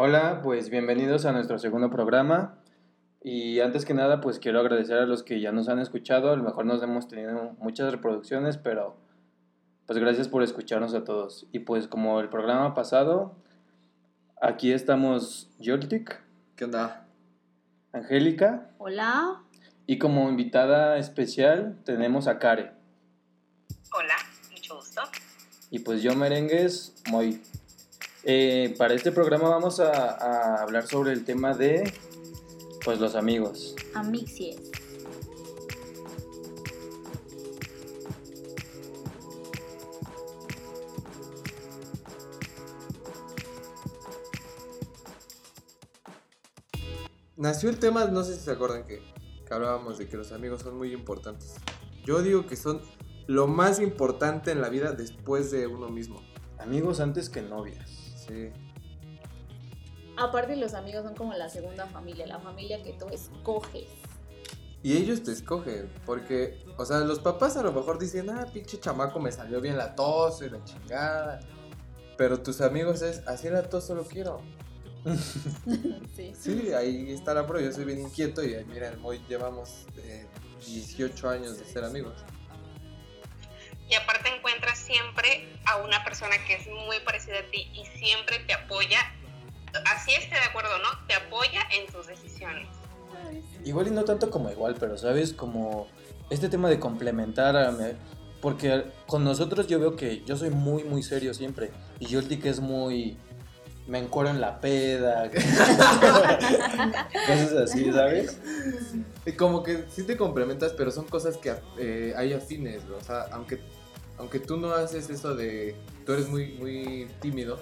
Hola, pues bienvenidos a nuestro segundo programa. Y antes que nada, pues quiero agradecer a los que ya nos han escuchado. A lo mejor nos hemos tenido muchas reproducciones, pero pues gracias por escucharnos a todos. Y pues como el programa pasado, aquí estamos Yoltik. ¿Qué onda? Angélica. Hola. Y como invitada especial tenemos a Kare. Hola, mucho gusto. Y pues yo merengues, muy. Eh, para este programa vamos a, a hablar sobre el tema de pues los amigos. Amixies. Nació el tema, no sé si se acuerdan que, que hablábamos de que los amigos son muy importantes. Yo digo que son lo más importante en la vida después de uno mismo. Amigos antes que novias. Sí. Aparte los amigos son como la segunda familia, la familia que tú escoges. Y ellos te escogen, porque, o sea, los papás a lo mejor dicen, ah, pinche chamaco, me salió bien la tos y la chingada. Pero tus amigos es, así la tos solo quiero. sí. Sí, ahí está la prueba, yo soy bien inquieto y mira, hoy llevamos eh, 18 años de ser amigos. Y aparte siempre a una persona que es muy parecida a ti y siempre te apoya, así esté de acuerdo o no, te apoya en tus decisiones. Igual y no tanto como igual, pero sabes, como este tema de complementar a... Porque con nosotros yo veo que yo soy muy, muy serio siempre. Y Yolti que es muy... Me encuero en la peda. Cosas así, ¿sabes? Como que sí te complementas, pero son cosas que eh, hay afines, bro. O sea, aunque, aunque tú no haces eso de. Tú eres muy, muy tímido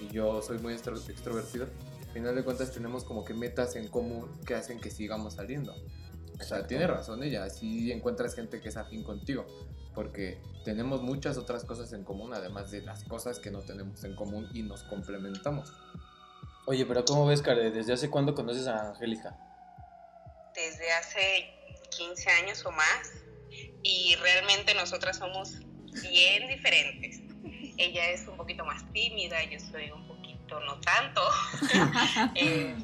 y yo soy muy extro- extrovertido. Al final de cuentas, tenemos como que metas en común que hacen que sigamos saliendo. O sea, tiene razón ella. Sí encuentras gente que es afín contigo. Porque tenemos muchas otras cosas en común, además de las cosas que no tenemos en común y nos complementamos. Oye, pero ¿cómo ves, Care? ¿Desde hace cuándo conoces a Angélica? Desde hace 15 años o más y realmente nosotras somos bien diferentes. Ella es un poquito más tímida, yo soy un poquito no tanto. Eh,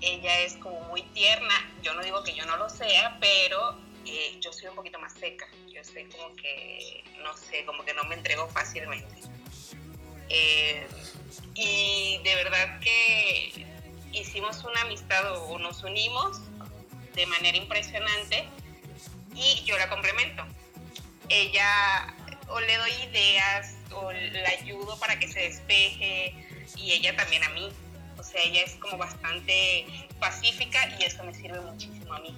ella es como muy tierna, yo no digo que yo no lo sea, pero eh, yo soy un poquito más seca. Yo soy como que, no sé, como que no me entrego fácilmente. Eh, y de verdad que hicimos una amistad o, o nos unimos de manera impresionante y yo la complemento. Ella o le doy ideas o la ayudo para que se despeje y ella también a mí. O sea, ella es como bastante pacífica y eso me sirve muchísimo a mí.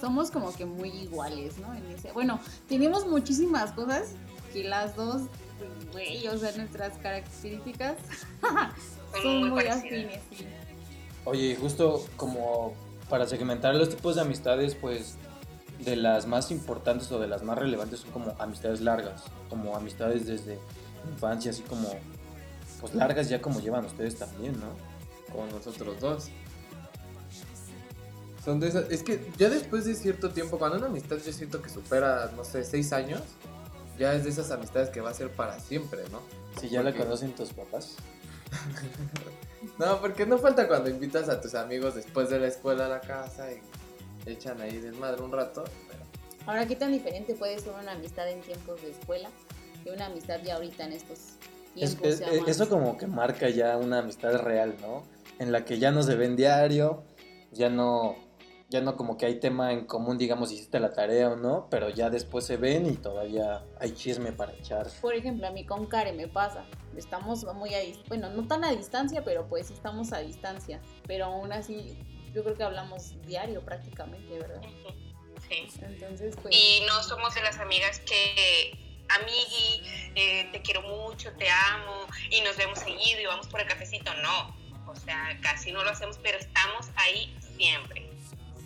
Somos como que muy iguales, ¿no? En ese... Bueno, tenemos muchísimas cosas que las dos, güey, o sea, nuestras características Son son muy muy afines, sí. Oye, y justo como para segmentar los tipos de amistades, pues de las más importantes o de las más relevantes son como amistades largas, como amistades desde infancia, así como, pues largas ya como llevan ustedes también, ¿no? como nosotros dos. Son de esas. Es que ya después de cierto tiempo, cuando una amistad yo siento que supera, no sé, seis años, ya es de esas amistades que va a ser para siempre, ¿no? Si ya la Porque- conocen tus papás. No, porque no falta cuando invitas a tus amigos después de la escuela a la casa y echan ahí desmadre un rato. pero- Ahora, ¿qué tan diferente puede ser una amistad en tiempos de escuela que una amistad ya ahorita en estos Es- tiempos? es- es- más- eso como que marca ya una amistad real, ¿no? En la que ya no se ven diario, ya no, ya no como que hay tema en común, digamos, si hiciste la tarea o no, pero ya después se ven y todavía hay chisme para echar. Por ejemplo, a mí con Kare me pasa. Estamos muy a dis- bueno, no tan a distancia, pero pues estamos a distancia. Pero aún así, yo creo que hablamos diario prácticamente, ¿verdad? Sí. Entonces, pues. Y no somos de las amigas que, amigui, eh, te quiero mucho, te amo, y nos vemos seguido y vamos por el cafecito. No, o sea, casi no lo hacemos, pero estamos ahí siempre.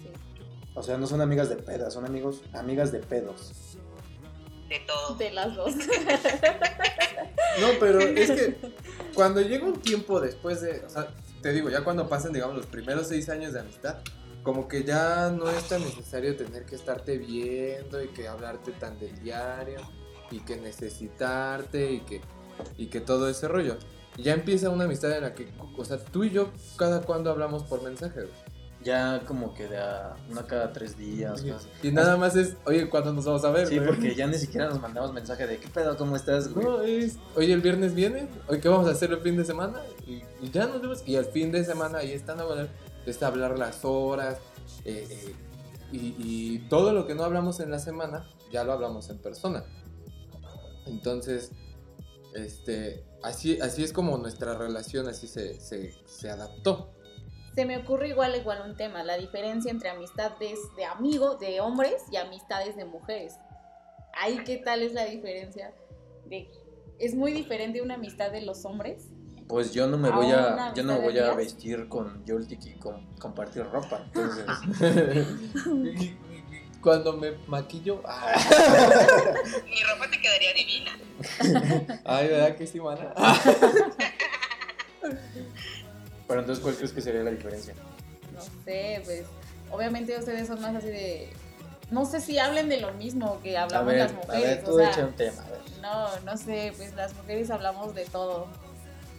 sí. O sea, no son amigas de pedas, son amigos, amigas de pedos. De todo. De las dos. No, pero es que cuando llega un tiempo después de, o sea, te digo, ya cuando pasan, digamos, los primeros seis años de amistad, como que ya no es tan necesario tener que estarte viendo y que hablarte tan del diario y que necesitarte y que, y que todo ese rollo. Ya empieza una amistad en la que, o sea, tú y yo cada cuando hablamos por mensaje, güey. Ya como que de a una cada tres días. Y nada más es, oye, ¿cuándo nos vamos a ver? Sí, güey? porque ya ni siquiera nos mandamos mensaje de ¿qué pedo? ¿Cómo estás? güey?" No, es, oye, el viernes viene, oye, ¿qué vamos a hacer el fin de semana? Y, y ya nos vemos. Y el fin de semana ahí están a hablar, está hablar las horas. eh, eh, y, y todo lo que no hablamos en la semana, ya lo hablamos en persona. Entonces, este, así, así es como nuestra relación así se, se, se adaptó. Se me ocurre igual igual un tema, la diferencia entre amistades de amigos, de hombres y amistades de mujeres. Ahí qué tal es la diferencia de es muy diferente una amistad de los hombres. Pues yo no me ¿A voy a, yo no voy a vestir con Joltik y con, compartir ropa. Entonces, Cuando me maquillo, ah, Mi ropa te quedaría divina. ay, ¿verdad que sí, mana? pero entonces, ¿cuál crees que sería la diferencia? No sé, pues obviamente ustedes son más así de no sé si hablen de lo mismo que A hablamos ver, las a mujeres, ver, o tú sea, echa un tema. A ver. no, no sé, pues las mujeres hablamos de todo.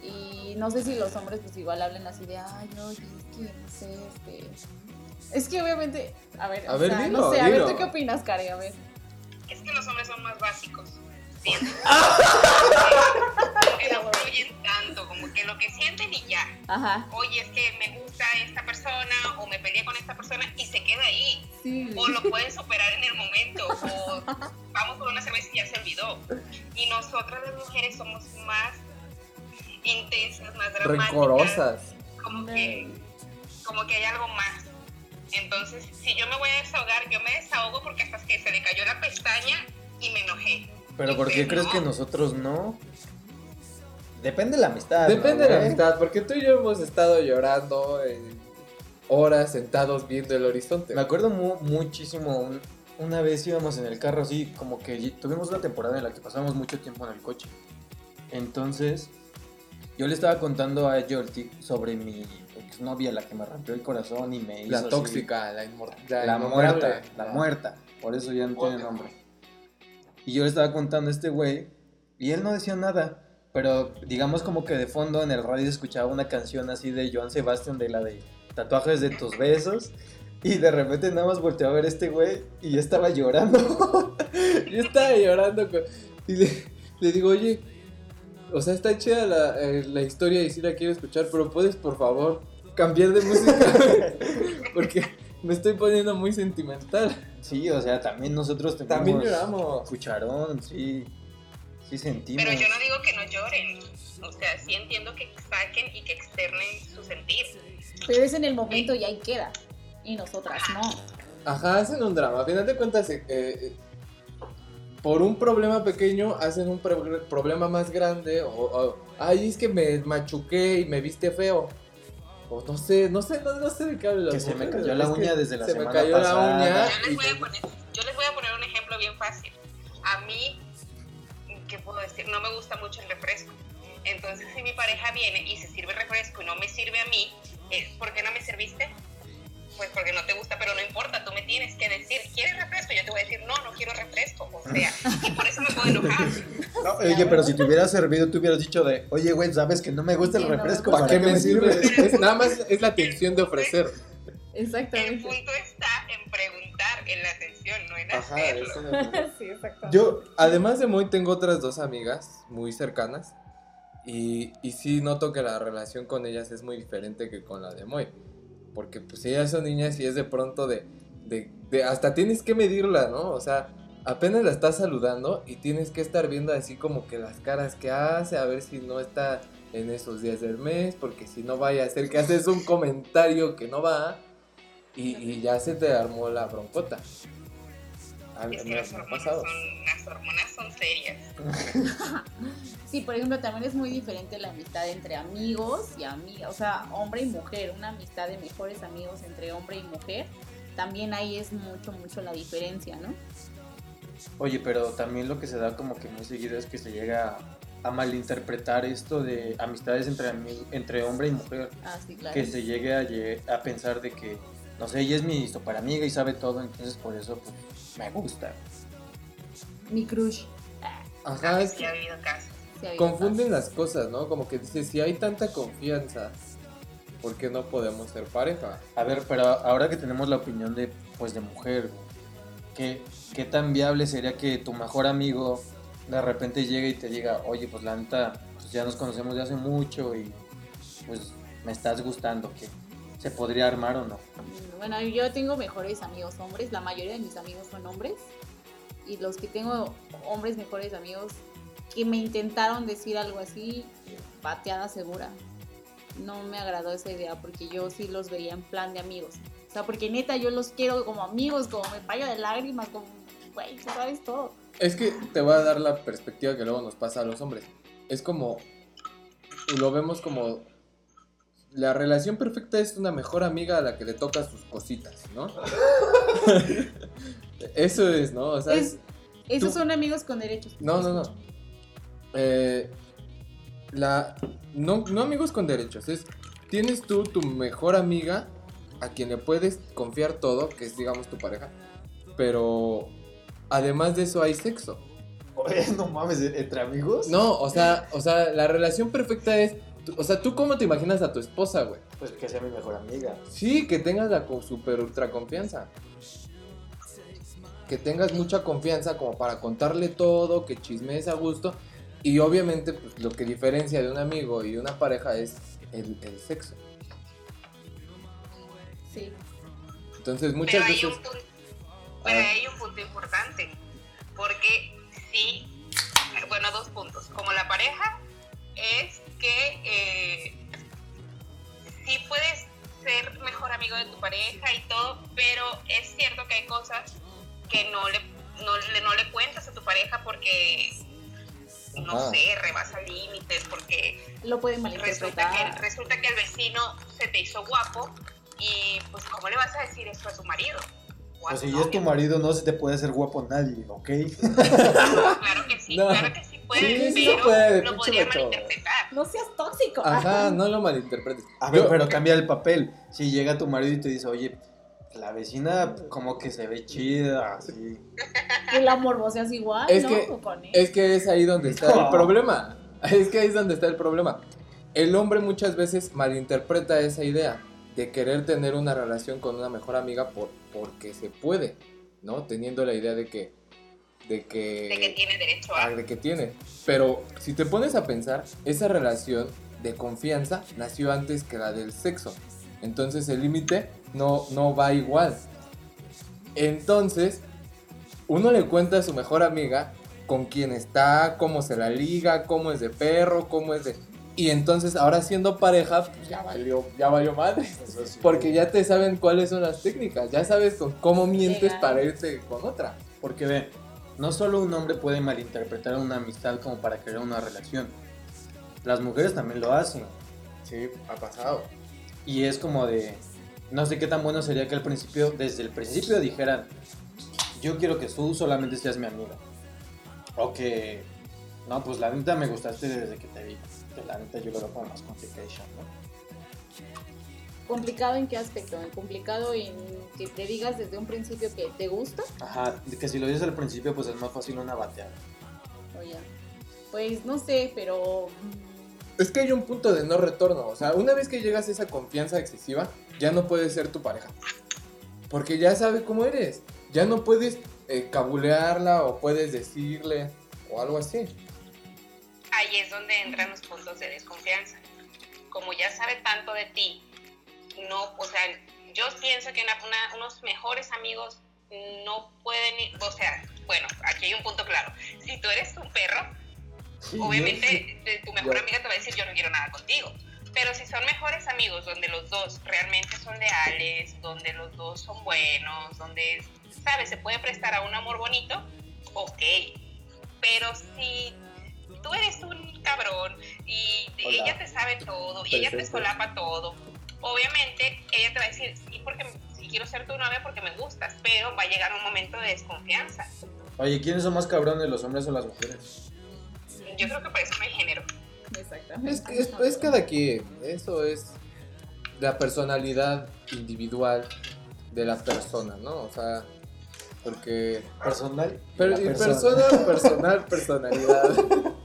Y no sé si los hombres pues igual hablen así de, ay, no, es que no sé, este es que obviamente, a ver, A o ver, sea, dilo, no sé, a ver. ¿tú qué opinas, Karen? A ver. Es que los hombres son más básicos. Siento. que no fluyen tanto, como que lo que sienten y ya. Ajá. Oye, es que me gusta esta persona o me peleé con esta persona y se queda ahí. Sí. O lo pueden superar en el momento. O vamos por una cerveza y ya se olvidó. Y nosotras las mujeres somos más intensas, más dramáticas. Rencorosas. Como que, como que hay algo más. Entonces, si yo me voy a desahogar, yo me desahogo porque hasta que se le cayó la pestaña y me enojé. Pero ¿por qué crees no. que nosotros no? Depende de la amistad. ¿no, Depende de la amistad, porque tú y yo hemos estado llorando eh, horas sentados viendo el horizonte. Me acuerdo mu- muchísimo, un- una vez íbamos en el carro así, como que tuvimos una temporada en la que pasamos mucho tiempo en el coche. Entonces, yo le estaba contando a Joltik sobre mi exnovia, la que me rompió el corazón y me hizo La así- tóxica, la, inmor- la la inmortal. muerta, la muerta. Por eso ya no tiene nombre. Y yo le estaba contando a este güey y él no decía nada. Pero digamos como que de fondo en el radio escuchaba una canción así de Joan Sebastián de la de tatuajes de tus besos. Y de repente nada más volteó a ver a este güey y yo estaba llorando. Yo estaba llorando con- y le, le digo, oye, o sea, está chida la, eh, la historia y sí la quiero escuchar, pero puedes por favor cambiar de música porque me estoy poniendo muy sentimental. Sí, o sea, también nosotros tenemos También lloramos. cucharón, sí. Sí sentimos. Pero yo no digo que no lloren. O sea, sí entiendo que saquen y que externen su sentir. Pero es en el momento y ahí queda. Y nosotras no. Ajá, hacen un drama. A final de cuentas, eh, eh, por un problema pequeño hacen un pro- problema más grande. O, o, ay, es que me machuqué y me viste feo. O no sé, no sé, no, no sé de qué hablan. Que se me cayó la uña desde la se semana me cayó pasada. la uña. Yo les, y voy a me- poner, yo les voy a poner un ejemplo bien fácil. A mí, ¿qué puedo decir? No me gusta mucho el refresco. Entonces, si mi pareja viene y se sirve refresco y no me sirve a mí, eh, ¿por qué no me serviste? Pues porque no te gusta, pero no importa, tú me tienes que decir, ¿quieres refresco? Yo te voy a decir, no, no quiero refresco. O sea, y por eso me puedo enojar. No, oye, pero si te hubieras servido, te hubieras dicho de, oye, güey, sabes que no me gusta el refresco. ¿Para qué me sirve? Es, nada más es la atención de ofrecer. El Exactamente. punto está Ajá, eso me- sí, exacto. Yo, además de Moy, tengo otras dos amigas muy cercanas. Y, y sí noto que la relación con ellas es muy diferente que con la de Moy. Porque pues ellas son niñas y es de pronto de, de, de- hasta tienes que medirla, ¿no? O sea, apenas la estás saludando y tienes que estar viendo así como que las caras que hace, a ver si no está en esos días del mes, porque si no vaya a ser que haces un comentario que no va y, y ya se te armó la broncota. A Es que me, las hormonas, pasado. son, las hormonas son serias. Sí, por ejemplo, también es muy diferente la amistad entre amigos y amigas, o sea, hombre y mujer, una amistad de mejores amigos entre hombre y mujer, también ahí es mucho, mucho la diferencia, ¿no? Oye, pero también lo que se da como que muy seguido es que se llega a, a malinterpretar esto de amistades entre, entre hombre y mujer. Ah, sí, claro. Que se llegue a, a pensar de que, no sé, ella es mi super amiga y sabe todo, entonces por eso pues, me gusta. Mi crush. Ajá, es Sí, ha habido casos. Sí, ha habido confunden casos. las cosas, ¿no? Como que dices, si hay tanta confianza, ¿por qué no podemos ser pareja? A ver, pero ahora que tenemos la opinión de, pues, de mujer, ¿qué, ¿qué tan viable sería que tu mejor amigo de repente llegue y te diga, oye, pues la neta, pues, ya nos conocemos de hace mucho y pues me estás gustando, que se podría armar o no? Bueno, yo tengo mejores amigos hombres, la mayoría de mis amigos son hombres. Y los que tengo hombres mejores amigos que me intentaron decir algo así, pateada segura. No me agradó esa idea porque yo sí los veía en plan de amigos. O sea, porque neta yo los quiero como amigos, como me payo de lágrimas, como, güey, tú sabes todo. Es que te voy a dar la perspectiva que luego nos pasa a los hombres. Es como, lo vemos como, la relación perfecta es una mejor amiga a la que le toca sus cositas, ¿no? Eso es, ¿no? O sea, es- Es- esos tú- son amigos con derechos. No, no, no. Eh, la, no. No amigos con derechos. Es, tienes tú tu mejor amiga a quien le puedes confiar todo, que es digamos tu pareja. Pero además de eso hay sexo. Oye, no mames, ¿entre amigos? No, o sea, o sea, la relación perfecta es... O sea, ¿tú cómo te imaginas a tu esposa, güey? Pues que sea mi mejor amiga. Sí, que tengas la super ultra confianza. Que tengas mucha confianza como para contarle todo, que chismees a gusto. Y obviamente, pues, lo que diferencia de un amigo y de una pareja es el, el sexo. Sí. Entonces, muchas pero hay veces. un punto, pero Ah. hay un punto importante, porque sí, bueno, dos puntos. Como la pareja es que eh, sí puedes ser mejor amigo de tu pareja y todo, pero es cierto que hay cosas que no le, no, le, no le cuentas a tu pareja porque, no Ajá. sé, rebasa límites, porque Lo pueden resulta malinterpretar. que, resulta que el vecino se te hizo guapo y pues ¿cómo le vas a decir eso a tu marido? O a Pues si es tu marido, no se te puede hacer guapo nadie, ¿ok? Claro que sí, No. claro que sí puede, Sí, sí se puede, lo pinche podría vato. malinterpretar. No seas tóxico. Ajá, no lo malinterpretes. A ver, Yo- pero cambia el papel. Si llega tu marido y te dice, oye, la vecina como que se ve chida, así. Que la morboseas igual, Es ¿no? que-. Es que es ahí donde está el problema. Es que ahí es donde está el problema. El hombre muchas veces malinterpreta esa idea de querer tener una relación con una mejor amiga por, porque se puede, ¿no? Teniendo la idea de que... De que, De que tiene derecho a... ah, de que tiene. Pero si te pones a pensar, esa relación de confianza nació antes que la del sexo. Entonces el límite no, no va igual. Entonces, uno le cuenta a su mejor amiga con quién está, cómo se la liga, cómo es de perro, cómo es de... Y entonces ahora siendo pareja, pues ya valió, ya valió madre. Sí. Porque ya te saben cuáles son las técnicas, ya sabes con cómo mientes para irte con otra. Porque ve, no solo un hombre puede malinterpretar una amistad como para crear una relación. Las mujeres también lo hacen. Sí, ha pasado. Y es como de, no sé qué tan bueno sería que al principio, desde el principio dijeran, yo quiero que tú solamente seas mi amiga. O que, no, pues la neta me gustaste desde que te vi. Que la neta yo lo veo como más complication, ¿no? ¿Complicado en qué aspecto? ¿Complicado en que te digas desde un principio que te gusta? Ajá, que si lo dices al principio, pues es más fácil una bateada. O ya. Pues no sé, pero. mm, Es que hay un punto de no retorno. O sea, una vez que llegas a esa confianza excesiva, ya no puedes ser tu pareja. Porque ya sabe cómo eres. Ya no puedes eh, cabulearla o puedes decirle o algo así. Ahí es donde entran los puntos de desconfianza. Como ya sabe tanto de ti, no, o sea, yo pienso que una- una- unos mejores amigos no pueden, ir- o sea, bueno, aquí hay un punto claro. Si tú eres un perro, Sí, obviamente tu mejor amiga te va a decir yo no quiero nada contigo. Pero si son mejores amigos, donde los dos realmente son leales, donde los dos son buenos, donde, ¿sabes? Se puede prestar a un amor bonito, ok. Pero si tú eres un cabrón y Hola. ella te sabe todo y ella te solapa todo, obviamente ella te va a decir, sí, porque sí quiero ser tu novia porque me gustas, pero va a llegar un momento de desconfianza. Oye, ¿quiénes son más cabrones, los hombres o las mujeres? Yo creo que por eso no hay género. Exactamente. Es, que- es, es cada quien. Eso es la personalidad individual de la persona, ¿no? O sea, porque... Personal. Per- la y persona. persona, personal, personalidad.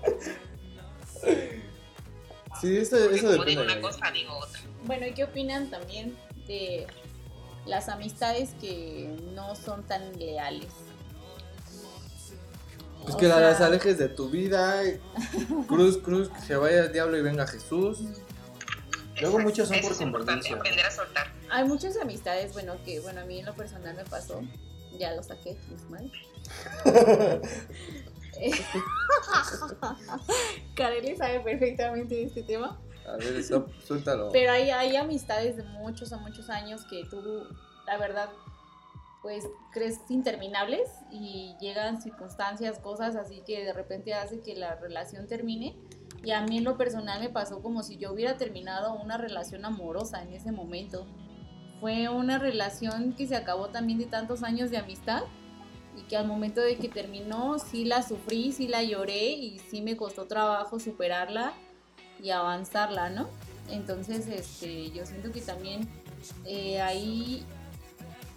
Sí, eso, Porque eso como depende digo una cosa, digo otra. Bueno, ¿y qué opinan también de las amistades que no son tan leales? Pues O que la- las sea, alejes de tu vida. Cruz, cruz, que se vaya el diablo y venga Jesús. Luego muchos son eso por es conveniencia. aprender a soltar. Hay muchas amistades, bueno, que bueno, a mí en lo personal me pasó. Ya lo saqué, Ismael. Kareli sabe perfectamente de este tema. A ver, eso, suéltalo. Pero hay, hay amistades de muchos a muchos años que tú, la verdad, pues crees interminables y llegan circunstancias, cosas así que de repente hace que la relación termine. Y a mí en lo personal me pasó como si yo hubiera terminado una relación amorosa en ese momento. Fue una relación que se acabó también de tantos años de amistad y que al momento de que terminó sí la sufrí, sí la lloré y sí me costó trabajo superarla y avanzarla, ¿no? Entonces, este, yo siento que también eh, ahí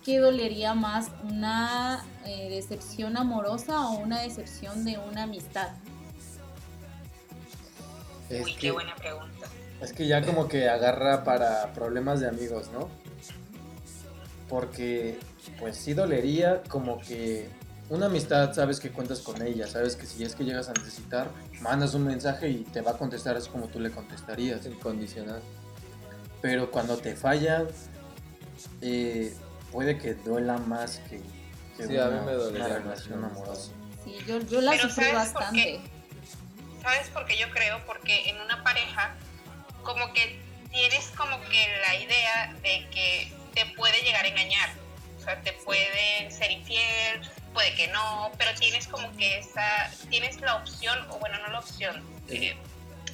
¿qué dolería más? ¿Una eh, decepción amorosa o una decepción de una amistad? Es Uy, que- qué buena pregunta. Es que ya como que agarra para problemas de amigos, ¿no? Porque, pues sí dolería como que una amistad, sabes que cuentas con ella, sabes que si es que llegas a necesitar, mandas un mensaje y te va a contestar así como tú le contestarías. Incondicional. Pero cuando te fallan, eh, puede que duela más que, que Sí, a mí me una relación una amorosa. Sí, yo, yo la Pero sufrí ¿sabes por bastante. ¿Sabes por qué yo creo? Porque en una pareja, como que tienes como que la idea de que te puede llegar a engañar. O sea, te puede ser infiel, puede que no, pero tienes como que esa, tienes la opción, o bueno, no la opción, eh,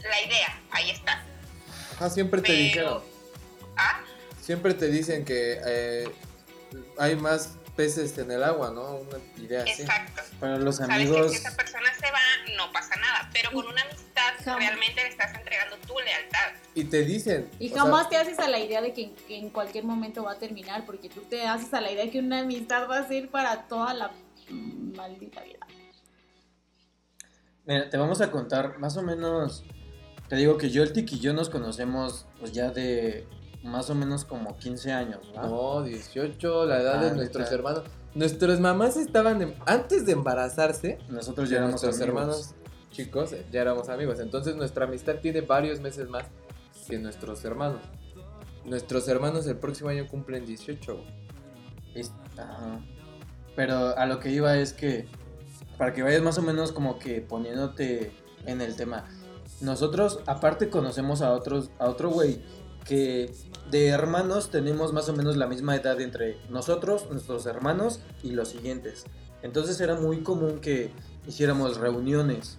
la idea, ahí está. Ah, siempre te dijeron. Ah, Siempre te dicen que eh, hay más peces en el agua, ¿no? Una idea así. exacto. Para los Sabes que amigos, si esa persona se va, no pasa nada, pero con una amistad Jamás. realmente le estás entregando tu lealtad. Y te dicen. Y sea, jamás te haces a la idea de que, que en cualquier momento va a terminar, porque tú te haces a la idea de que una amistad va a ser para toda la maldita vida. Mira, te vamos a contar más o menos. Te digo que yo, el Tiki y yo nos conocemos pues ya de más o menos como 15 años, ¿no? No, 18, la edad Ah, de nuestros neta. hermanos. Nuestras mamás estaban, en- antes de embarazarse, Nosotros ya éramos nuestros amigos. hermanos chicos, eh, ya éramos amigos. Entonces nuestra amistad tiene varios meses más que nuestros hermanos. Nuestros hermanos el próximo año cumplen 18. güey. Es- ajá. Pero a lo que iba es que, para que vayas más o menos como que poniéndote en el tema, nosotros aparte conocemos a otros, a otro güey que de hermanos tenemos más o menos la misma edad entre nosotros, nuestros hermanos y los siguientes. Entonces era muy común que hiciéramos reuniones.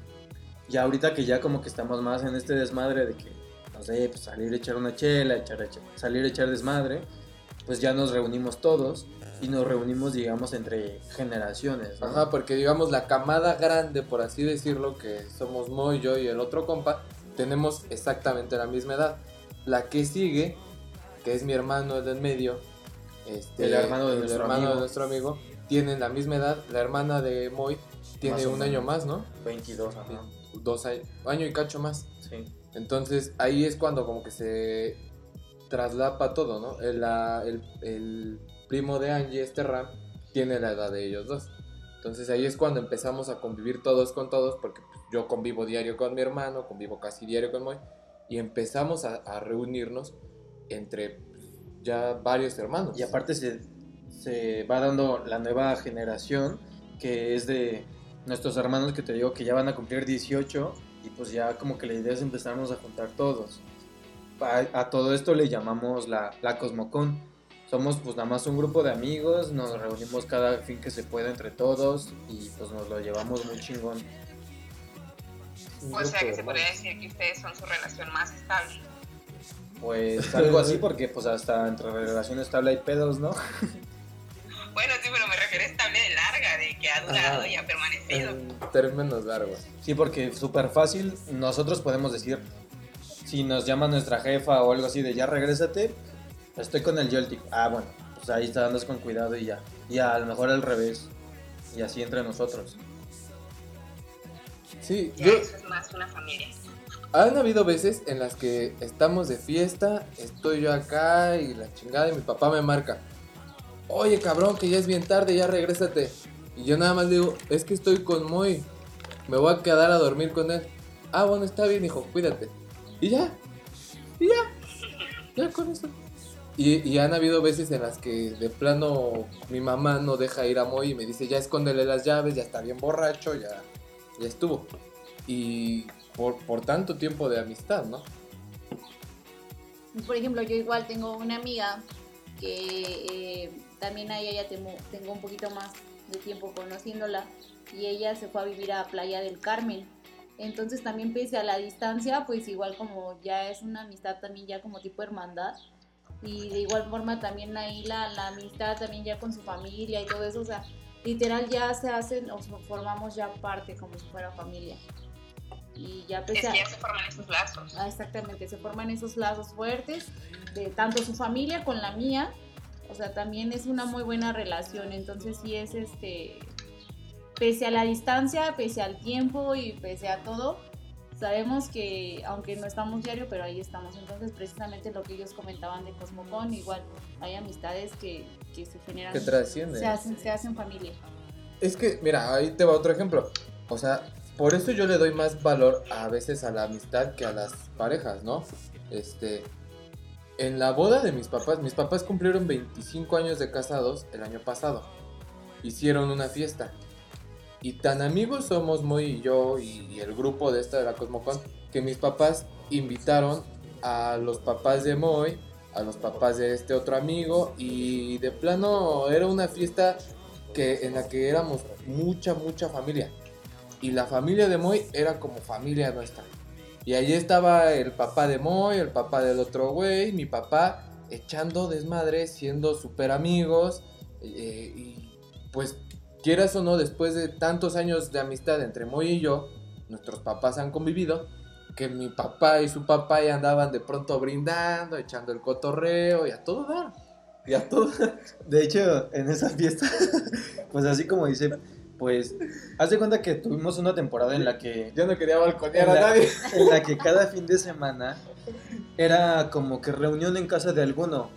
Y ahorita que ya como que estamos más en este desmadre de que, no sé, pues salir a echar una chela, echar, echar- salir a echar desmadre, pues ya nos reunimos todos y nos reunimos, digamos, entre generaciones. Ajá, porque digamos la camada grande, por así decirlo, que somos Moy, yo y el otro compa, tenemos exactamente la misma edad. La que sigue, que es mi hermano el del medio, este, El hermano de el nuestro hermano amigo. de nuestro amigo, tienen la misma edad. La hermana de Moy tiene Más un año más, ¿no? 22, ajá. Dos años, año y cacho más. Sí. Entonces ahí es cuando como que se traslapa todo, ¿no? El, la- el- el primo de Angie, este Ram, tiene la edad de ellos dos. Entonces ahí es cuando empezamos a convivir todos con todos, porque pues, yo convivo diario con mi hermano, convivo casi diario con Moy, y empezamos a, a reunirnos entre pues, ya varios hermanos. Y aparte se, se va dando la nueva generación, que es de nuestros hermanos que te digo que ya van a cumplir 18 y pues ya como que la idea es empezarnos a juntar todos. A, a todo esto le llamamos la, la Cosmocon. Somos pues nada más un grupo de amigos, nos reunimos cada fin que se pueda entre todos y pues nos lo llevamos muy chingón. O sea que se podría decir que ustedes son su relación más estable. Pues algo así porque pues hasta entre relación estable hay pedos, ¿no? Bueno, sí, pero me refiero a estable de larga, de que ha durado Ajá. y ha permanecido. En términos largos. Sí, porque súper fácil, nosotros podemos decir, si nos llama nuestra jefa o algo así de ya regrésate, estoy con el Yoltic. Ah, bueno, pues ahí está, andas con cuidado y ya. Y a lo mejor al revés. Y así entre nosotros. Sí, Ya yo, eso es más una familia. Han habido veces en las que estamos de fiesta, estoy yo acá y la chingada y mi papá me marca. Oye, cabrón, que ya es bien tarde, ya regrésate. Y yo nada más digo, es que estoy con Moy. Me voy a quedar a dormir con él. Ah, bueno, está bien, hijo, cuídate. Y ya. Y ya. Ya con eso. Y, y han habido veces en las que de plano mi mamá no deja ir a Moy y me dice, ya escóndele las llaves, ya está bien borracho, ya, ya estuvo. Y por, por tanto tiempo de amistad, ¿no? Por ejemplo, yo igual tengo una amiga que eh, también a ella ya tengo, un poquito más de tiempo conociéndola y ella se fue a vivir a Playa del Carmen. Entonces también pese a la distancia, pues igual como ya es una amistad también ya como tipo hermandad. Y de igual forma también ahí la, la amistad también ya con su familia y todo eso, o sea, literal ya se hacen, o formamos ya parte como si fuera familia. Y ya Es que ya se forman esos lazos. Ah, exactamente, se forman esos lazos fuertes de tanto su familia con la mía. O sea, también es una muy buena relación. Entonces sí es este, pese a la distancia, pese al tiempo y pese a todo, sabemos que aunque no estamos diario, pero ahí estamos. Entonces precisamente lo que ellos comentaban de Cosmocon, igual hay amistades que, que se generan, Que trascienden. se hacen, se hacen familia. Es que, mira, ahí te va otro ejemplo. O sea, por eso yo le doy más valor a veces a la amistad que a las parejas, ¿no? Este, en la boda de mis papás, mis papás cumplieron 25 años de casados el año pasado. Hicieron una fiesta. Y tan amigos somos Moy y yo y, el grupo de esta de la Cosmocon que mis papás invitaron a los papás de Moy, a los papás de este otro amigo y de plano era una fiesta que en la que éramos mucha mucha familia. Y la familia de Moy era como familia nuestra. Y ahí estaba el papá de Moy el papá del otro güey mi papá echando desmadre siendo súper amigos eh, y pues quieras o no después de tantos años de amistad entre Moy y yo nuestros papás han convivido que mi papá y su papá ya andaban de pronto brindando echando el cotorreo y a todo dar y a todo. De hecho, en esa fiesta, pues así como dice, pues, haz de cuenta que tuvimos una temporada en la que, yo no quería balconear a la- nadie en la que cada fin de semana era como que reunión en casa de alguno.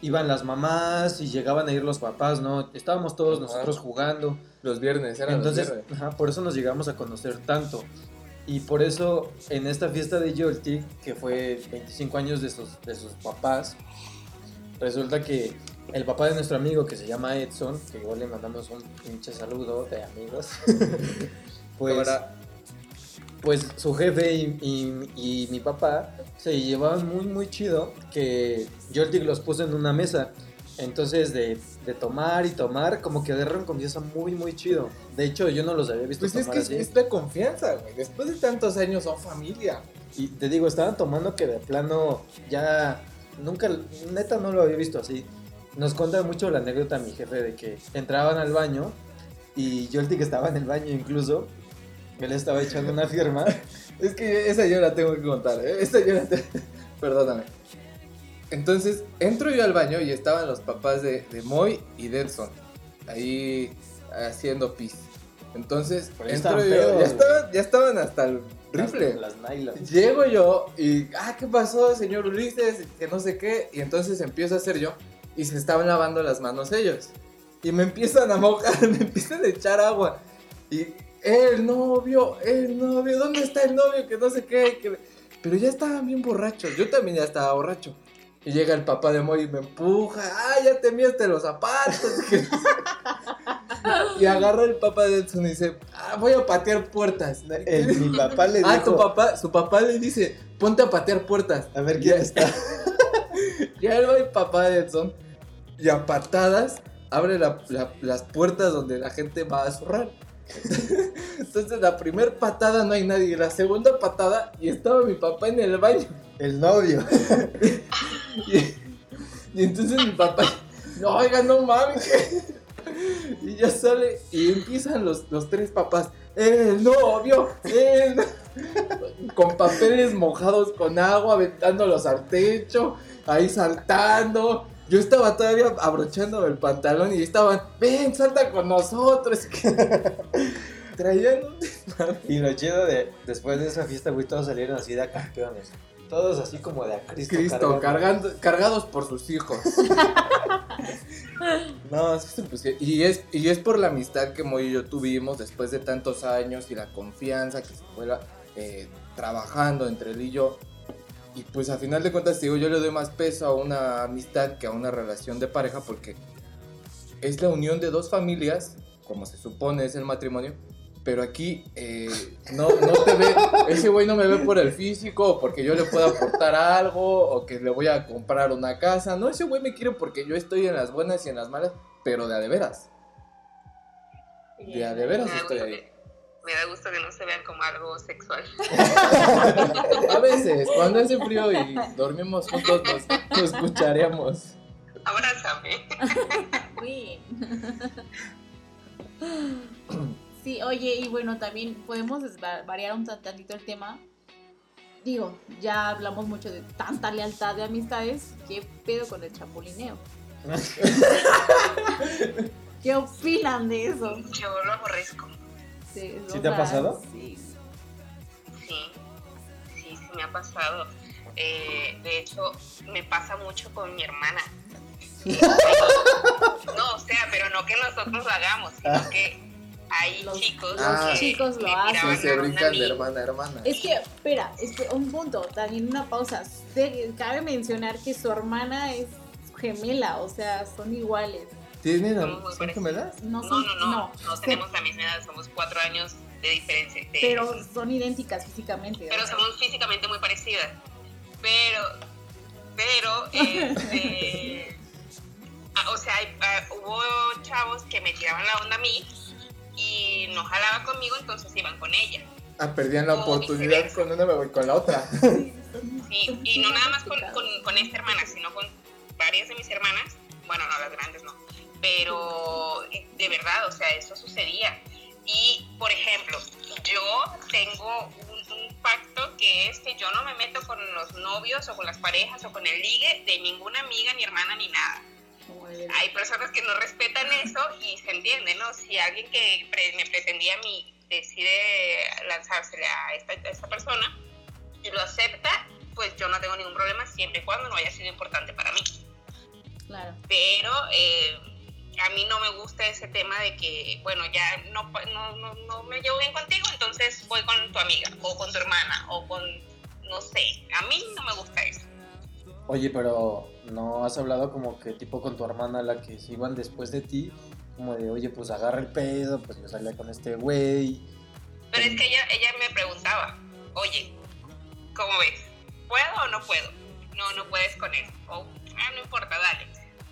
Iban las mamás y llegaban a ir los papás, ¿no? Estábamos todos nosotros jugando. Los viernes, eran Entonces, los viernes. ajá, por eso nos llegamos a conocer tanto. Y por eso en esta fiesta de Yolti, que fue 25 años de sus, de sus papás, resulta que el papá de nuestro amigo, que se llama Edson, que igual le mandamos un pinche saludo de amigos, pues, Ahora, pues su jefe y, y- y mi papá se llevaban muy, muy chido, que Yolti los puso en una mesa. Entonces, de, de tomar y tomar, como que agarraron confianza muy, muy chido. De hecho, yo no los había visto pues es que así. es la confianza, güey. Después de tantos años son familia. Y te digo, estaban tomando que de plano ya nunca, neta no lo había visto así. Nos cuenta mucho la anécdota mi jefe de que entraban al baño y yo el que estaba en el baño incluso, él estaba echando una firma. Es que esa yo la tengo que contar, ¿eh? Esa yo la te- Perdóname. Entonces, entro yo al baño y estaban los papás de, de Moy y de Edson. Ahí haciendo pis. Entonces, Pero entro yo. ya, estaban, ya estaban hasta el rifle. Las. Llego yo y, ah, ¿qué pasó, señor Ulises? Que no sé qué. Y entonces empiezo a hacer yo y se estaban lavando las manos ellos. Y me empiezan a mojar, me empiezan a echar agua. Y el novio, el novio, ¿dónde está el novio? Que no sé qué. que- Pero ya estaban bien borrachos. Yo también ya estaba borracho. Y llega el papá de Moy y me empuja. Ah, ya te los zapatos. y agarra el papá de Edson y dice, ah, voy a patear puertas. El- mi papá le dijo, Ah, tu papá, su papá le dice, ponte a patear puertas. a ver quién Ya- está. Ya el papá de Edson y a patadas abre la- la- las puertas donde la gente va a zurrar. Entonces la primera patada no hay nadie, la segunda patada y estaba mi papá en el baño. El novio. Y, y entonces mi papá, no, oiga, no mames. Y ya sale y empiezan los, los tres papás, el novio, el no-". con papeles mojados con agua, aventándolos al techo, ahí saltando. Yo estaba todavía abrochando el pantalón y estaban, ven, salta con nosotros. traían Y lo chido de, después de esa fiesta, güey, todos salieron así de campeones. Todos así como de a Cristo. Cristo, cargando, cargados por sus hijos. no, sí se pusieron- y es, y es por la amistad que Moy y yo tuvimos después de tantos años y la confianza que se fue eh, trabajando entre él y yo. Y pues a final de cuentas, digo, yo le doy más peso a una amistad que a una relación de pareja porque es la unión de dos familias, como se supone es el matrimonio, pero aquí eh, no, no te ve, ese güey no me ve por el físico o porque yo le pueda aportar algo o que le voy a comprar una casa. No, ese güey me quiere porque yo estoy en las buenas y en las malas, pero de a de veras. De a de veras da estoy ahí. Me da gusto que no se vean como algo sexual. A veces, cuando hace frío y dormimos juntos, nos, nos escucharemos. Abrázame. Uy. Sí, oye, y bueno, también podemos variar un tan- tantito el tema. Digo, ya hablamos mucho de tanta lealtad de amistades. ¿Qué pedo con el chapulineo? ¿Qué opinan de eso? Yo lo aborrezco. Sí, ¿Sí o te ha pasado? Sí. Sí, sí, sí me ha pasado. Eh, de hecho, me pasa mucho con mi hermana. No, o sea, pero no que nosotros lo hagamos, sino que hay Los- chicos los Ah. que chicos lo hacen. Sí, se brincan de hermana a hermana. Es que, espera, espe- un punto, también una pausa. Cabe mencionar que su hermana es gemela, o sea, son iguales. ¿Tienen Somos muy ¿Son parecidos. gemelas? No No, son, no, no, no, no, tenemos la misma edad, somos cuatro años de diferencia. de- pero son idénticas físicamente. pero somos físicamente muy parecidas. Pero, pero, este, ah, o sea, hay- ah, hubo chavos que me tiraban la onda a mí y no jalaba conmigo, entonces iban con ella. Ah, perdían la O oportunidad con una, me voy con la otra. Sí, y no nada más con, con, con esta hermana, sino con varias de mis hermanas. Bueno, no, las grandes no. Pero eh, de verdad, o sea, eso sucedía. Y, por ejemplo, yo tengo un, un pacto que es que yo no me meto con los novios o con las parejas o con el ligue de ninguna amiga, ni hermana, ni nada. Hay personas que no respetan eso y se entiende, ¿no? Si alguien que pre- me pretendía a mí decide lanzársele a esta, a esta persona y lo acepta, pues yo no tengo ningún problema siempre y cuando no haya sido importante para mí. Claro. Pero eh, a mí no me gusta ese tema de que, bueno, ya no, no, no, no me llevo bien contigo, entonces voy con tu amiga o con tu hermana o con, no sé, a mí no me gusta eso. Oye, pero ¿no has hablado como que tipo con tu hermana, la que se iban después de ti? Como de, oye, pues agarra el pedo, pues yo salía con este güey. Pero es que ella, ella me preguntaba, oye, ¿cómo ves? ¿Puedo o no puedo? No, no puedes con él. O, ah, no importa, dale.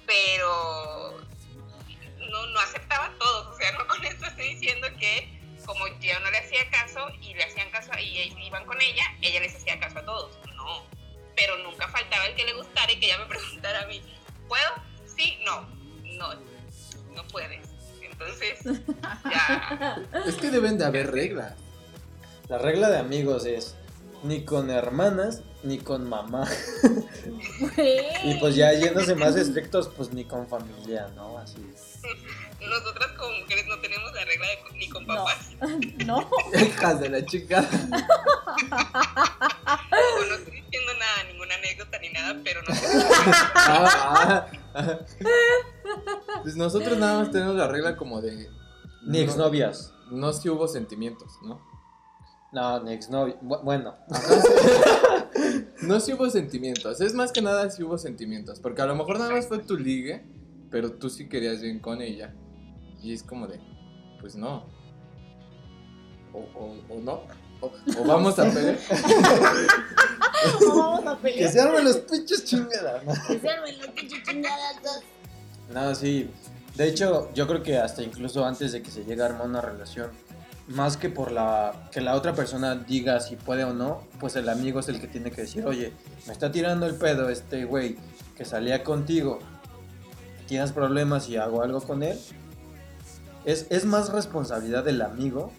Pero no, no aceptaba todos. O sea, no con esto estoy diciendo que como yo no le hacía caso y le hacían caso y iban con ella, ella les hacía caso a todos. No. Pero nunca faltaba el que le gustara y que ella me preguntara a mí, ¿puedo? Sí, no. No, no puedes. Entonces, ya. Es que deben de haber reglas. La regla de amigos es ni con hermanas ni con mamá. Y pues ya yéndose más estrictos, pues ni con familia, ¿no? Así. Nosotras como mujeres no tenemos la regla de ni con No. papás. No, Hijas de la chica. No estoy diciendo nada, ninguna anécdota ni nada, pero no sé. Ah, ah. Pues nosotros nada más tenemos la regla como de. Ni no- exnovias. No si hubo sentimientos, ¿no? No, ni exnovia. Bu- Bueno, No si hubo sentimientos. Es más que nada si hubo sentimientos. Porque a lo mejor nada más fue tu ligue, pero tú sí querías bien con ella. Y es como de, pues no. O, o, o no. O, o vamos a pelear. no vamos a que pelear. se armen los pinches chingadas. ¿no? Que se armen las pinches chingadas. No, sí. De hecho, yo creo que hasta incluso antes de que se llegue a armar una relación, más que por la que la otra persona diga si puede o no, pues el amigo es el que tiene que decir, oye, me está tirando el pedo este güey que salía contigo, tienes problemas y hago algo con él. Es, es más responsabilidad del amigo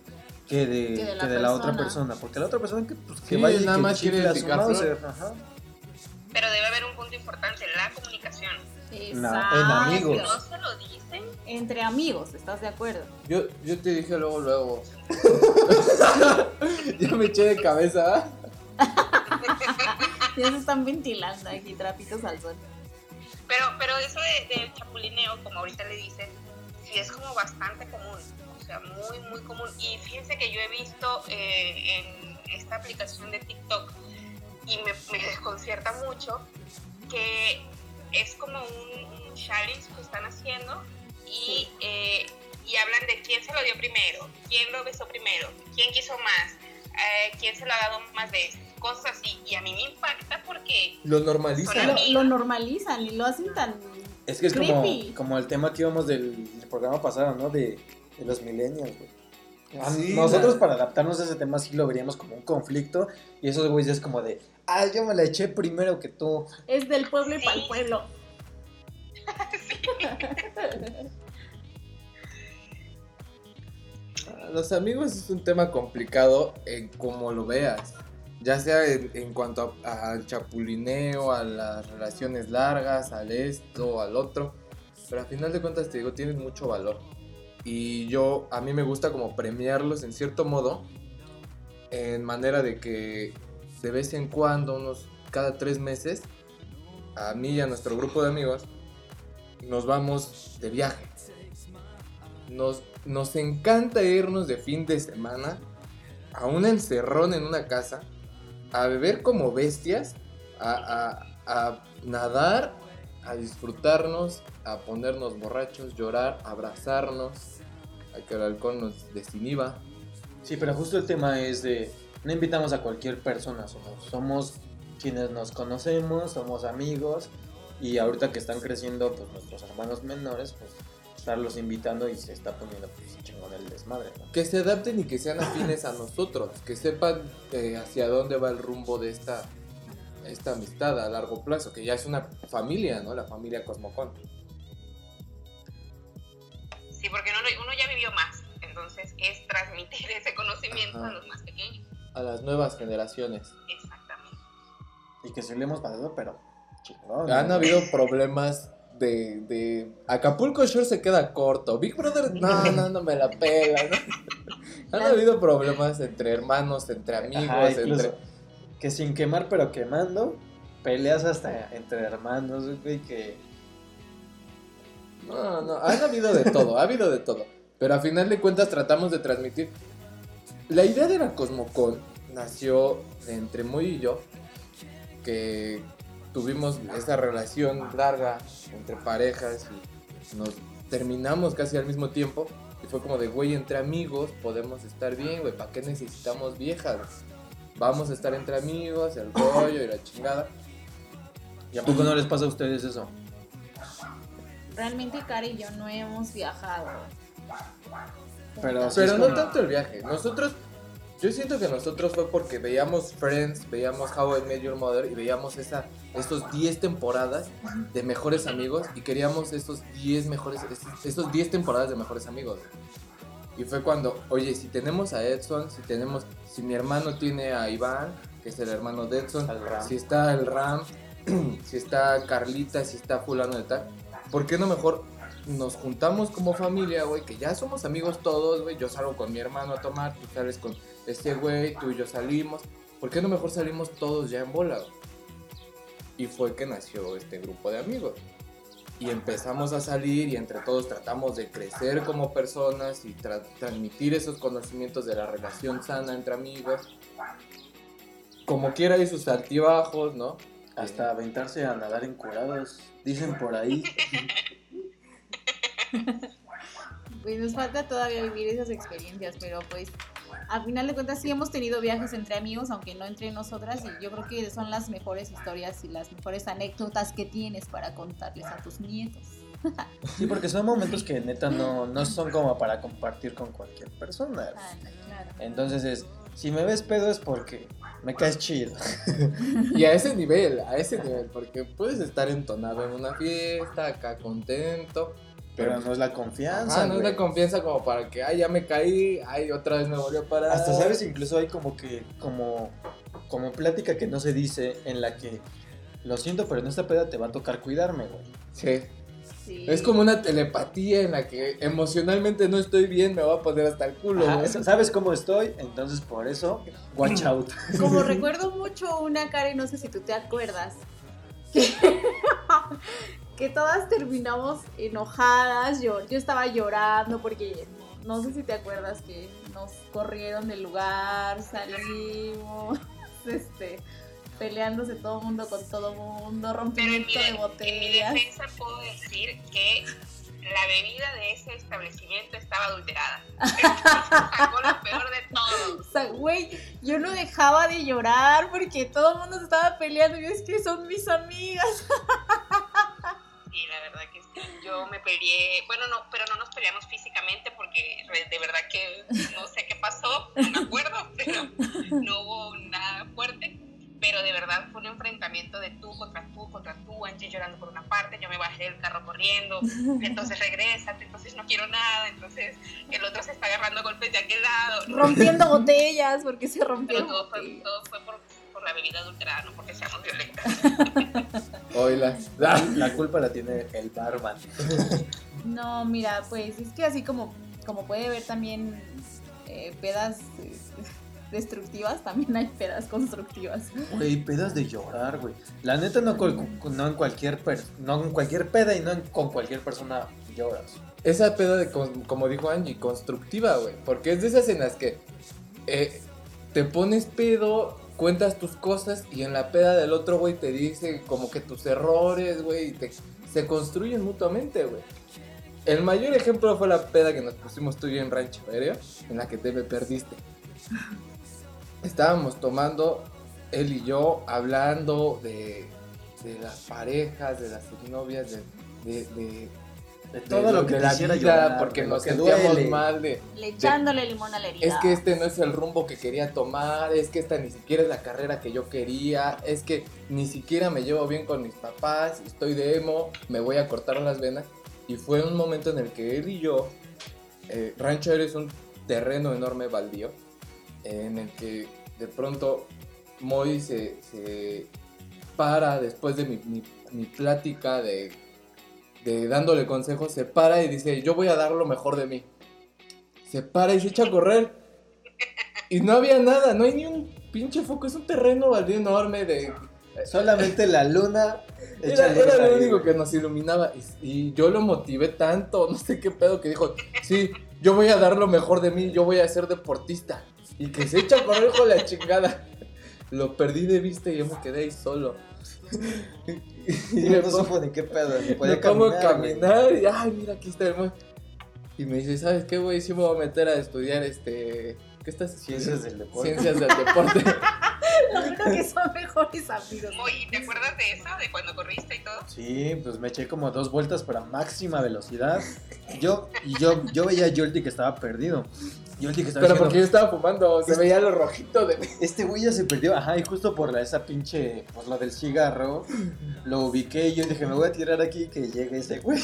que de, Que de la que de la otra persona. porque la otra persona que, pues, que Sí, vaya y nada que más quiere a su. Pero debe haber un punto punto importante, la comunicación. Exacto. en amigos. No se lo dicen. Entre amigos, ¿estás de acuerdo? Yo, yo te dije luego, luego. ya me eché de cabeza. Ya se están ventilando aquí, trapitos al sol. Pero, pero eso de, del chapulineo, como ahorita le dicen, sí es como bastante común. O sea, muy, muy común. Y fíjense que yo he visto eh, en esta aplicación de TikTok y me, me desconcierta mucho que es como un, challenge que están haciendo y, eh, y hablan de quién se lo dio primero, quién lo besó primero, quién quiso más, eh, quién se lo ha dado más veces, cosas así. Y a mí me impacta porque Lo normalizan. Lo, lo normalizan y lo hacen tan... Es que es como, Creepy. como el tema que íbamos del, del programa pasado, ¿no? De, de los millennials, güey. A- Sí, Nosotros la- para adaptarnos a ese tema sí lo veríamos como un conflicto y esos güeyes es como de, ah, yo me la eché primero que tú. Es del pueblo y Sí. para el pueblo. Los amigos es un tema complicado en como lo veas. Ya sea en, en cuanto a- al chapulineo, a las relaciones largas, al esto, al otro. Pero al final de cuentas te digo, tienen mucho valor. Y yo, a mí me gusta como premiarlos en cierto modo. En manera de que de vez en cuando, unos cada tres meses, a mí y a nuestro grupo de amigos, nos vamos de viaje. Nos, nos encanta irnos de fin de semana a un encerrón en una casa, a beber como bestias, a, a- a nadar, a disfrutarnos, a ponernos borrachos, llorar, abrazarnos, a que el alcohol nos desinhiba. Sí, pero justo el tema es de, no invitamos a cualquier persona, somos, somos quienes nos conocemos, somos amigos y ahorita que están creciendo pues nuestros hermanos menores, pues estarlos invitando y se está poniendo pues chingón el desmadre, ¿no? Que se adapten y que sean afines a nosotros, que sepan eh, hacia dónde va el rumbo de esta, esta amistad a largo plazo, que ya es una familia, ¿no? La familia Cosmocon. Sí, porque uno, uno ya vivió más, entonces es transmitir ese conocimiento Ajá. a los más pequeños. A las nuevas generaciones. Exactamente. Y que sí le hemos pasado, pero chingón. Han habido problemas de, de... Acapulco Shore se queda corto. Big Brother, no, no, no me la pela. ¿no? Han habido problemas entre hermanos, entre amigos, Ajá, incluso entre... que sin quemar pero quemando, peleas hasta entre hermanos, güey, que No, no, han habido de todo, ha habido de todo. Pero a final de cuentas tratamos de transmitir. La idea de la Cosmocon nació entre Muy y yo, que tuvimos esa relación larga entre parejas y nos terminamos casi al mismo tiempo. Y fue como de, güey, entre amigos podemos estar bien, güey, ¿para qué necesitamos viejas? Vamos a estar entre amigos, el rollo y la chingada. ¿Y a poco no les pasa a ustedes eso? Realmente Cara y yo no hemos viajado. Pero no como- tanto el viaje. Nosotros, yo siento que nosotros fue porque veíamos Friends, veíamos How I Met Your Mother y veíamos esa, esos 10 temporadas de mejores amigos y queríamos esos 10 mejores, esos 10 temporadas de mejores amigos. Y fue cuando, oye, si tenemos a Edson, si tenemos, si mi hermano tiene a Iván, que es el hermano de Edson, si está el Ram, si está Carlita, si está fulano de tal, ¿por qué no mejor nos juntamos como familia, güey? Que ya somos amigos todos, güey. Yo salgo con mi hermano a tomar, tú sales con este güey, tú y yo salimos. ¿Por qué no mejor salimos todos ya en bola? Y fue que nació este grupo de amigos. Y empezamos a salir y entre todos tratamos de crecer como personas y tra- transmitir esos conocimientos de la relación sana entre amigos. Como quiera hay sus altibajos, ¿no? Hasta aventarse a nadar encurados, dicen por ahí. Pues nos falta todavía vivir esas experiencias, pero pues al final de cuentas sí hemos tenido viajes entre amigos, aunque no entre nosotras, y yo creo que son las mejores historias y las mejores anécdotas que tienes para contarles a tus nietos. Sí, porque son momentos que neta no, no son como para compartir con cualquier persona. Ah, no, claro. Entonces es, si me ves pedo es porque me caes chido. Y a ese nivel, a ese nivel, porque puedes estar entonado en una fiesta, acá contento, Pero no es la confianza. Ah, no es la confianza como para que, ay, ya me caí, ay, otra vez me volvió a parar. Hasta sabes, incluso hay como que, como, como plática que no se dice en la que lo siento, pero en esta peda te va a tocar cuidarme, güey. Sí. Sí. Es como una telepatía en la que emocionalmente no estoy bien, me voy a poner hasta el culo. Ajá, güey. ¿Sabes cómo estoy? Entonces, por eso, watch out. Como recuerdo mucho una Karen, no sé si tú te acuerdas, que, todas terminamos enojadas. Yo, yo estaba llorando porque no sé si te acuerdas que nos corrieron del lugar, salimos, este, peleándose todo mundo con todo mundo, Pero en mi, rompimiento de- de en mi botellas. defensa puedo decir que la bebida de ese establecimiento estaba adulterada. Sacó lo peor de todo. O sea, güey, yo no dejaba de llorar porque todo el mundo se estaba peleando. Y es que son mis amigas. Sí, la verdad que sí. Yo me peleé, bueno, no, pero no nos peleamos físicamente porque de verdad que no sé qué pasó, no me acuerdo, pero no hubo nada fuerte. Pero de verdad fue un enfrentamiento de tú contra tú, contra tú, Angie llorando por una parte, yo me bajé del carro corriendo, entonces regresa, entonces no quiero nada, entonces el otro se está agarrando a golpes de aquel lado. Rompiendo botellas porque se Pero rompieron todo fue, botellas. todo fue por, por la bebida adulterada, no porque seamos violentas. Oíla. La culpa la tiene el barman. No, mira, pues es que así como, como puede ver también eh, pedas eh, destructivas, también hay pedas constructivas. Güey, pedas de llorar, güey. La neta, no, cual- no en cualquier per- no en cualquier peda y no en- con cualquier persona lloras. Esa peda, de, con- como dijo Angie, constructiva, güey. Porque es de esas en las que eh, te pones pedo, cuentas tus cosas y en la peda del otro, güey, te dice como que tus errores, güey, y te- se construyen mutuamente, güey. El mayor ejemplo fue la peda que nos pusimos tú y yo en Rancho Aéreo, en la que te me perdiste. Estábamos tomando, él y yo, hablando de, de las parejas, de las novias, de, de, de- De de todo lo que de la vida, llorar, porque nos que sentíamos duele. mal de Le echándole limón a la herida. es que este no es el rumbo que quería tomar, es que esta ni siquiera es la carrera que yo quería, es que ni siquiera me llevo bien con mis papás, estoy de emo, me voy a cortar las venas. Y fue un momento en el que él y yo, eh, Rancho Aéreo es un terreno enorme baldío, en el que de pronto Moy se, se para después de mi, mi- mi plática de, de dándole consejos, se para y dice, yo voy a dar lo mejor de mí. Se para y se echa a correr. Y no había nada, no hay ni un pinche foco, es un terreno baldío enorme de... Solamente la luna Era, era lo único que nos iluminaba. Y, y yo lo motivé tanto, no sé qué pedo, que dijo, sí, yo voy a dar lo mejor de mí, yo voy a ser deportista. Y que se echa a correr con la chingada. Lo perdí de vista y yo me quedé ahí solo. Y no me pongo- supo ni qué pedo, ni me podía a caminar, y, ay, mira, aquí está el Moy. Y me dice, ¿sabes qué, güey? Sí me voy a meter a estudiar, este... ¿Qué estás Ciencias del deporte. Ciencias del deporte. Lo bueno que son mejores amigos. Oye, ¿y ¿te acuerdas de eso? ¿De cuando corriste y todo? Sí, pues me eché como dos vueltas para máxima velocidad. Yo, y yo, yo veía a Jolty que estaba perdido. Jolty que estaba Pero diciendo, porque yo estaba fumando, se veía lo rojito de mí. este güey ya se perdió. Ajá, y justo por la, esa pinche, por lo del cigarro, lo ubiqué y yo dije, me voy a tirar aquí que llegue ese güey.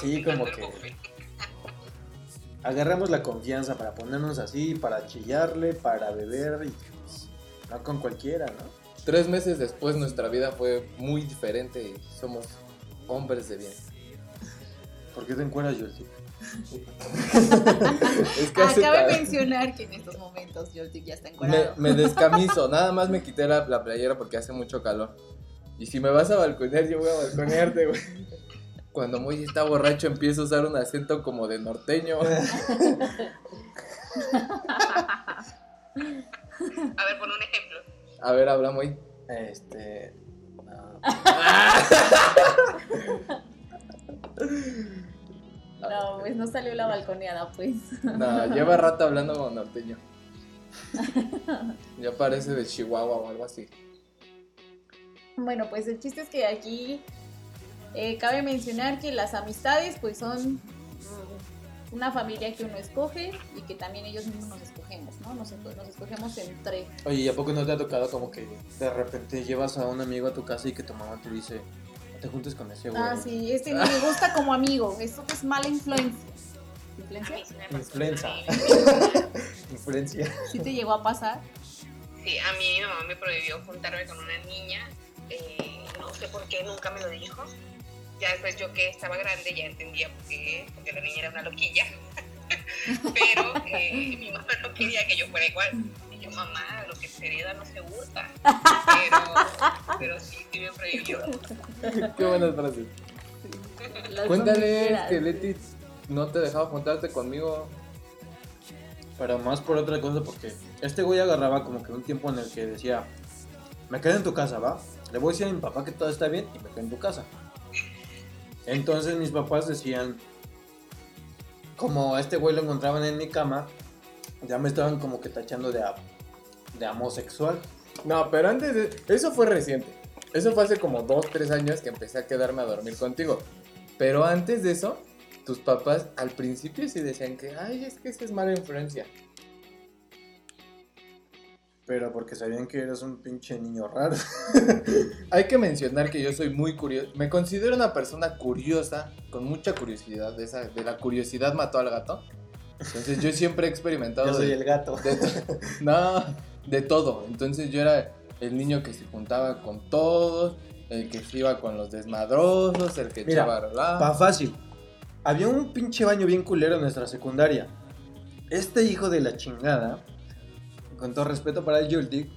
Sí, como que agarramos la confianza para ponernos así, para chillarle, para beber y pues, no con cualquiera, ¿no? Tres meses después nuestra vida fue muy diferente y somos hombres de bien. ¿Por qué te encuentras, Jolty? Es que Acabe de mencionar que en estos momentos Joltik ya está me, encuadrado. me descamiso, nada más me quité la, la playera porque hace mucho calor. Y si me vas a balconear, yo voy a balconearte, güey. Cuando Moy está borracho empiezo a usar un acento como de norteño. A ver, pon un ejemplo. A ver, habla Moy. Este. no. No, pues no salió la balconeada, pues. No, lleva rato hablando como norteño. Ya parece de Chihuahua o algo así. Bueno, pues el chiste es que aquí eh, cabe mencionar que las amistades pues son una familia que uno escoge y que también ellos mismos nos escogemos, ¿no? Nos, nos escogemos entre... Oye, ¿y a poco no te ha tocado como que de repente llevas a un amigo a tu casa y que tu mamá te dice, te juntes con ese güey? Ah, sí, este no me gusta como amigo, esto es mala influencia. ¿Influencia? Influenza. horrible. Influencia. ¿Sí te llegó a pasar? Sí, a mí mi mamá me prohibió juntarme con una niña. eh, no sé por qué, nunca me lo dijo. Ya después yo que estaba grande ya entendía por qué, porque la niña era una loquilla. Pero eh, mi mamá no quería que yo fuera igual. Y yo, mamá, que se hereda no se hurta. Pero, pero sí, sí me prohibió. Qué buenas frases. Las Cuéntales que Leti no te dejaba juntarte conmigo. Pero más por otra cosa, porque este güey agarraba como que un tiempo en el que decía, me quedo en tu casa, ¿va? Le voy a decir a mi papá que todo está bien y me quedo en tu casa. Entonces mis papás decían, como a este güey lo encontraban en mi cama, ya me estaban como que tachando de, de homosexual. No, pero antes de... Eso fue reciente. Eso fue hace como dos, tres años que empecé a quedarme a dormir contigo. Pero antes de eso, tus papás al principio sí decían que, ay, es que es mala influencia. Pero porque sabían que eras un pinche niño raro. Hay que mencionar que yo soy muy curioso. Me considero una persona curiosa, con mucha curiosidad. De, esa, de la curiosidad mató al gato. Entonces yo siempre he experimentado. Yo soy de- el gato. de no, de todo. Entonces yo era el niño que se juntaba con todos, el que se iba con los desmadrosos, el que Mira, echaba. Pa' fácil. Había un pinche baño bien culero en nuestra secundaria. Este hijo de la chingada, con todo respeto para el Yultik,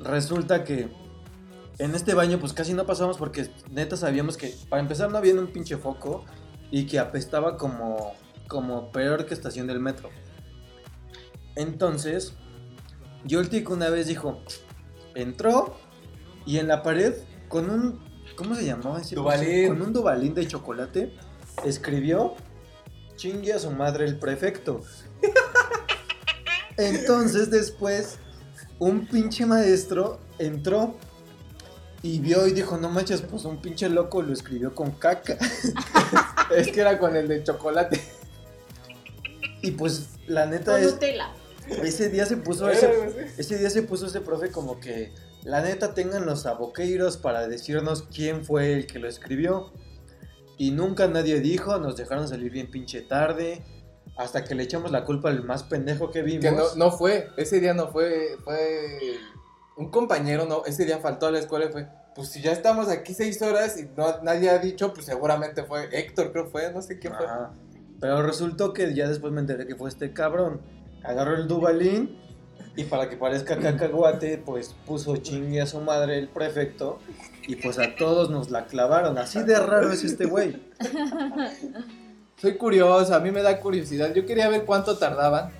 resulta que en este baño pues casi no pasamos porque neta sabíamos que para empezar no había un pinche foco y que apestaba como, como peor que estación del metro. Entonces, Yultik una vez dijo, entró y en la pared con un, ¿cómo se llamaba ese? Dubalín. Con un dubalín de chocolate escribió, chingue a su madre el prefecto. Entonces después un pinche maestro entró y vio y dijo, no manches, pues un pinche loco lo escribió con caca. Es que era con el de chocolate. Y pues la neta Con es, Nutella. Ese día se puso ese, ese día se puso ese profe como que la neta tengan los aboqueiros para decirnos quién fue el que lo escribió. Y nunca nadie dijo, nos dejaron salir bien pinche tarde. Hasta que le echamos la culpa al más pendejo que vimos. Que no, no fue, ese día no fue, fue un compañero, no, ese día faltó a la escuela y fue, pues si ya estamos aquí seis horas y no, nadie ha dicho, pues seguramente fue Héctor, creo fue, no sé quién fue. Pero resultó que ya después me enteré que fue este cabrón. Agarró el Dubalín y para que parezca cacahuate, pues puso chingue a su madre el prefecto. Y pues a todos nos la clavaron. Así de raro es este güey. Soy curioso, a mí me da curiosidad. Yo quería ver cuánto tardaban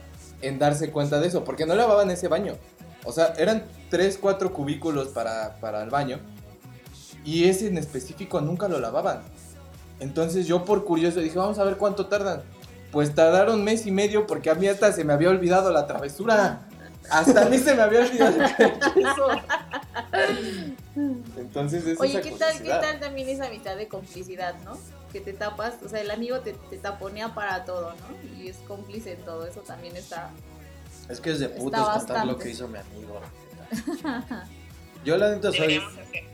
en darse cuenta de eso, porque no lavaban ese baño. O sea, eran 3, 4 cubículos para, para el baño. Y ese en específico nunca lo lavaban. Entonces yo por curioso dije, vamos a ver cuánto tardan. Pues tardaron mes y medio porque a mí hasta se me había olvidado la travesura. Hasta a mí se me había olvidado eso. Entonces es Oye, ¿qué tal, ¿qué tal también esa mitad de complicidad, no? Que te tapas, o sea, el amigo te, te taponea para todo, ¿no? Y es cómplice en todo, eso también está... Es que es de putos contar bastante. lo que hizo mi amigo. Yo la neta soy... Deberíamos hacer,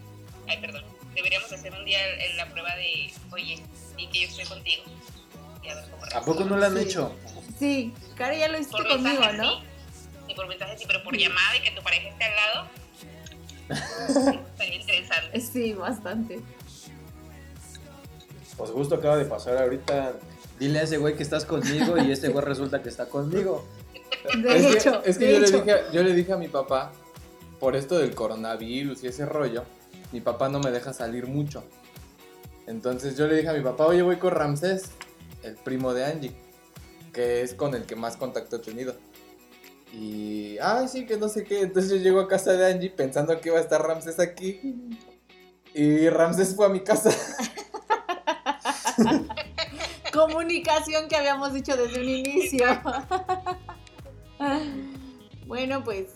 ay, perdón, deberíamos hacer un día la prueba de, oye, di que yo estoy contigo. Y a ver cómo ¿A poco no la han Sí. hecho? Sí, Cari ya lo hiciste Por conmigo, mensaje ¿no? sí. Sí, por mensaje sí, pero por llamada y que tu pareja esté al lado. Sería interesante. Sí, bastante. Pues justo acaba de pasar ahorita. Dile a ese güey que estás conmigo y este güey resulta que está conmigo. De es hecho, que, es que de yo, le dije, yo le dije a mi papá, por esto del coronavirus y ese rollo, mi papá no me deja salir mucho. Entonces yo le dije a mi papá, oye, voy con Ramsés, el primo de Angie, que es con el que más contacto he tenido. Y, ah, sí, que no sé qué. Entonces yo llego a casa de Angie pensando que iba a estar Ramsés aquí. Y Ramsés fue a mi casa. Comunicación que habíamos dicho desde un inicio. bueno, pues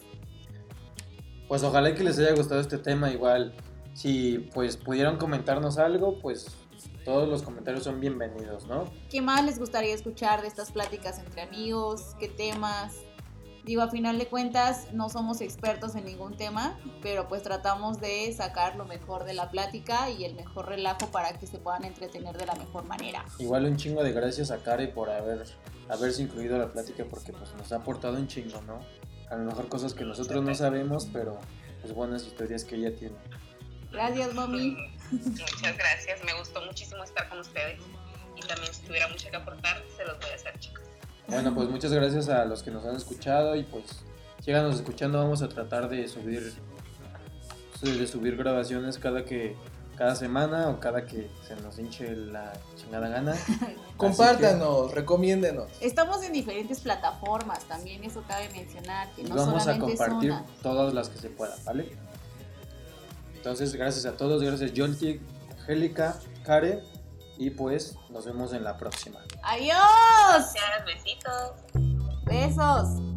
Pues ojalá que les haya gustado este tema. Igual, si pues pudieron comentarnos algo, pues todos los comentarios son bienvenidos, ¿no? ¿Qué más les gustaría escuchar de estas pláticas entre amigos? ¿Qué temas? Digo, a final de cuentas, no somos expertos en ningún tema, pero pues tratamos de sacar lo mejor de la plática y el mejor relajo para que se puedan entretener de la mejor manera. Igual un chingo de gracias a Kari por haber haberse incluido a la plática porque pues nos ha aportado un chingo, ¿no? a lo mejor cosas que nosotros no sabemos, pero pues buenas historias que ella tiene. Gracias, mami. Muchas gracias, me gustó muchísimo estar con ustedes y también si tuviera mucho que aportar, se los voy a hacer, chicos. Bueno, pues muchas gracias a los que nos han escuchado y pues síganos escuchando, vamos a tratar de subir de subir grabaciones cada que cada semana o cada que se nos hinche la chingada gana. Compártanos, recomiéndenos. Estamos en diferentes plataformas, también eso cabe mencionar. Que y no vamos a compartir una. todas las que se puedan, ¿vale? Entonces, gracias a todos, gracias Jolti, Angélica, Kare, y pues nos vemos en la próxima. ¡Adiós! Gracias, besitos. Besos.